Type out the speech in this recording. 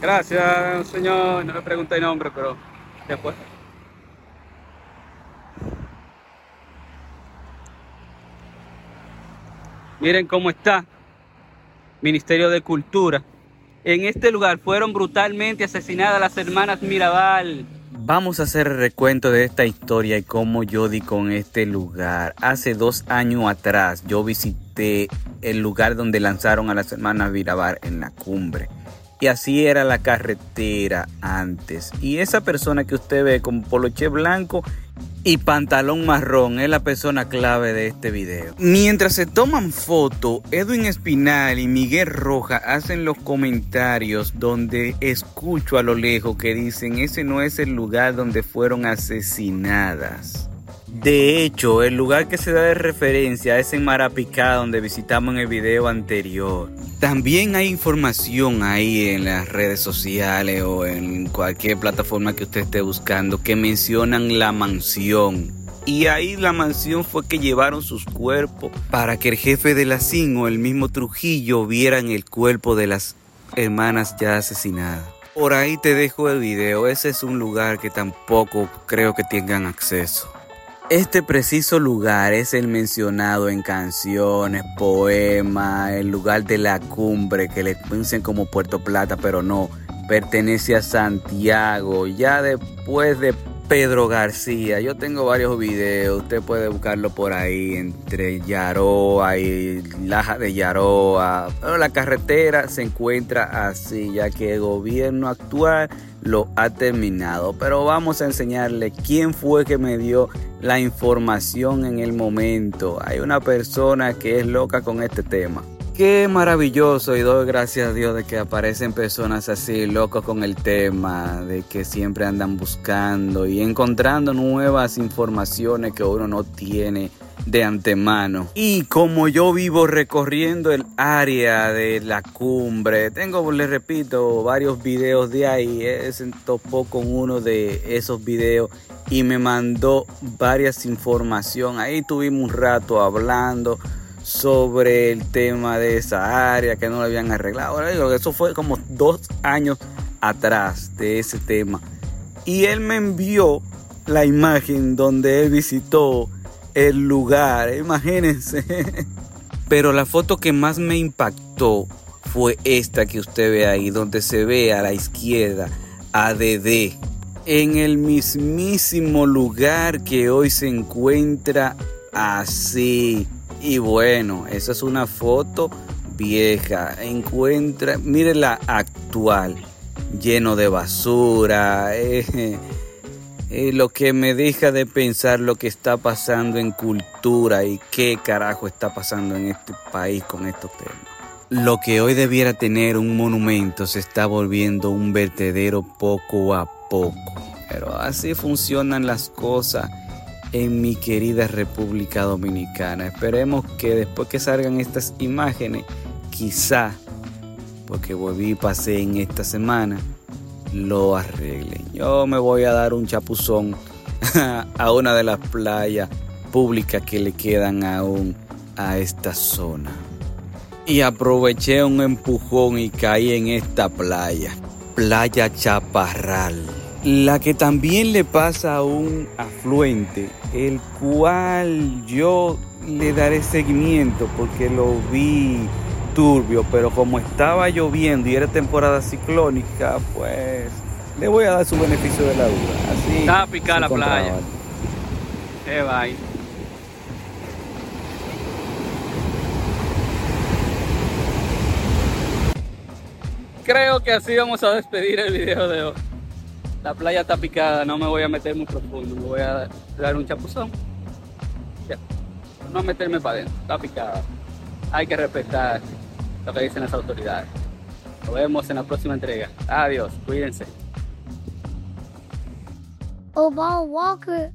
Gracias, señor. No le pregunté el nombre, pero después. Miren cómo está Ministerio de Cultura. En este lugar fueron brutalmente asesinadas las hermanas Mirabal. Vamos a hacer recuento de esta historia y cómo yo di con este lugar. Hace dos años atrás yo visité el lugar donde lanzaron a las hermanas Mirabal en la cumbre. Y así era la carretera antes. Y esa persona que usted ve con poloche blanco y pantalón marrón es la persona clave de este video. Mientras se toman fotos, Edwin Espinal y Miguel Roja hacen los comentarios donde escucho a lo lejos que dicen ese no es el lugar donde fueron asesinadas. De hecho, el lugar que se da de referencia es en Marapicá, donde visitamos en el video anterior. También hay información ahí en las redes sociales o en cualquier plataforma que usted esté buscando que mencionan la mansión. Y ahí la mansión fue que llevaron sus cuerpos para que el jefe de la CIN o el mismo Trujillo vieran el cuerpo de las hermanas ya asesinadas. Por ahí te dejo el video, ese es un lugar que tampoco creo que tengan acceso. Este preciso lugar es el mencionado en canciones, poemas, el lugar de la cumbre que le piensen como Puerto Plata, pero no, pertenece a Santiago. Ya después de Pedro García, yo tengo varios videos, usted puede buscarlo por ahí entre Yaroa y Laja de Yaroa. Pero la carretera se encuentra así, ya que el gobierno actual lo ha terminado. Pero vamos a enseñarle quién fue que me dio la información en el momento. Hay una persona que es loca con este tema. Qué maravilloso y doy gracias a Dios de que aparecen personas así locos con el tema, de que siempre andan buscando y encontrando nuevas informaciones que uno no tiene de antemano. Y como yo vivo recorriendo el área de la cumbre, tengo, les repito, varios videos de ahí. Él se topó con uno de esos videos y me mandó varias información. Ahí tuvimos un rato hablando sobre el tema de esa área que no lo habían arreglado. Eso fue como dos años atrás de ese tema. Y él me envió la imagen donde él visitó el lugar, imagínense. Pero la foto que más me impactó fue esta que usted ve ahí, donde se ve a la izquierda ADD. En el mismísimo lugar que hoy se encuentra así y bueno, esa es una foto vieja. Encuentra, mire la actual, lleno de basura. Eh, eh, lo que me deja de pensar lo que está pasando en cultura y qué carajo está pasando en este país con estos temas. Lo que hoy debiera tener un monumento se está volviendo un vertedero poco a poco. Pero así funcionan las cosas en mi querida República Dominicana. Esperemos que después que salgan estas imágenes, quizá, porque volví y pasé en esta semana, lo arreglen. Yo me voy a dar un chapuzón a una de las playas públicas que le quedan aún a esta zona. Y aproveché un empujón y caí en esta playa, Playa Chaparral la que también le pasa a un afluente, el cual yo le daré seguimiento porque lo vi turbio, pero como estaba lloviendo y era temporada ciclónica, pues le voy a dar su beneficio de la duda. Así Está picada la playa. Qué. Creo que así vamos a despedir el video de hoy. La playa está picada, no me voy a meter muy profundo, me voy a dar un chapuzón. Ya. No meterme para adentro, está picada. Hay que respetar lo que dicen las autoridades. Nos vemos en la próxima entrega. Adiós, cuídense. Obama Walker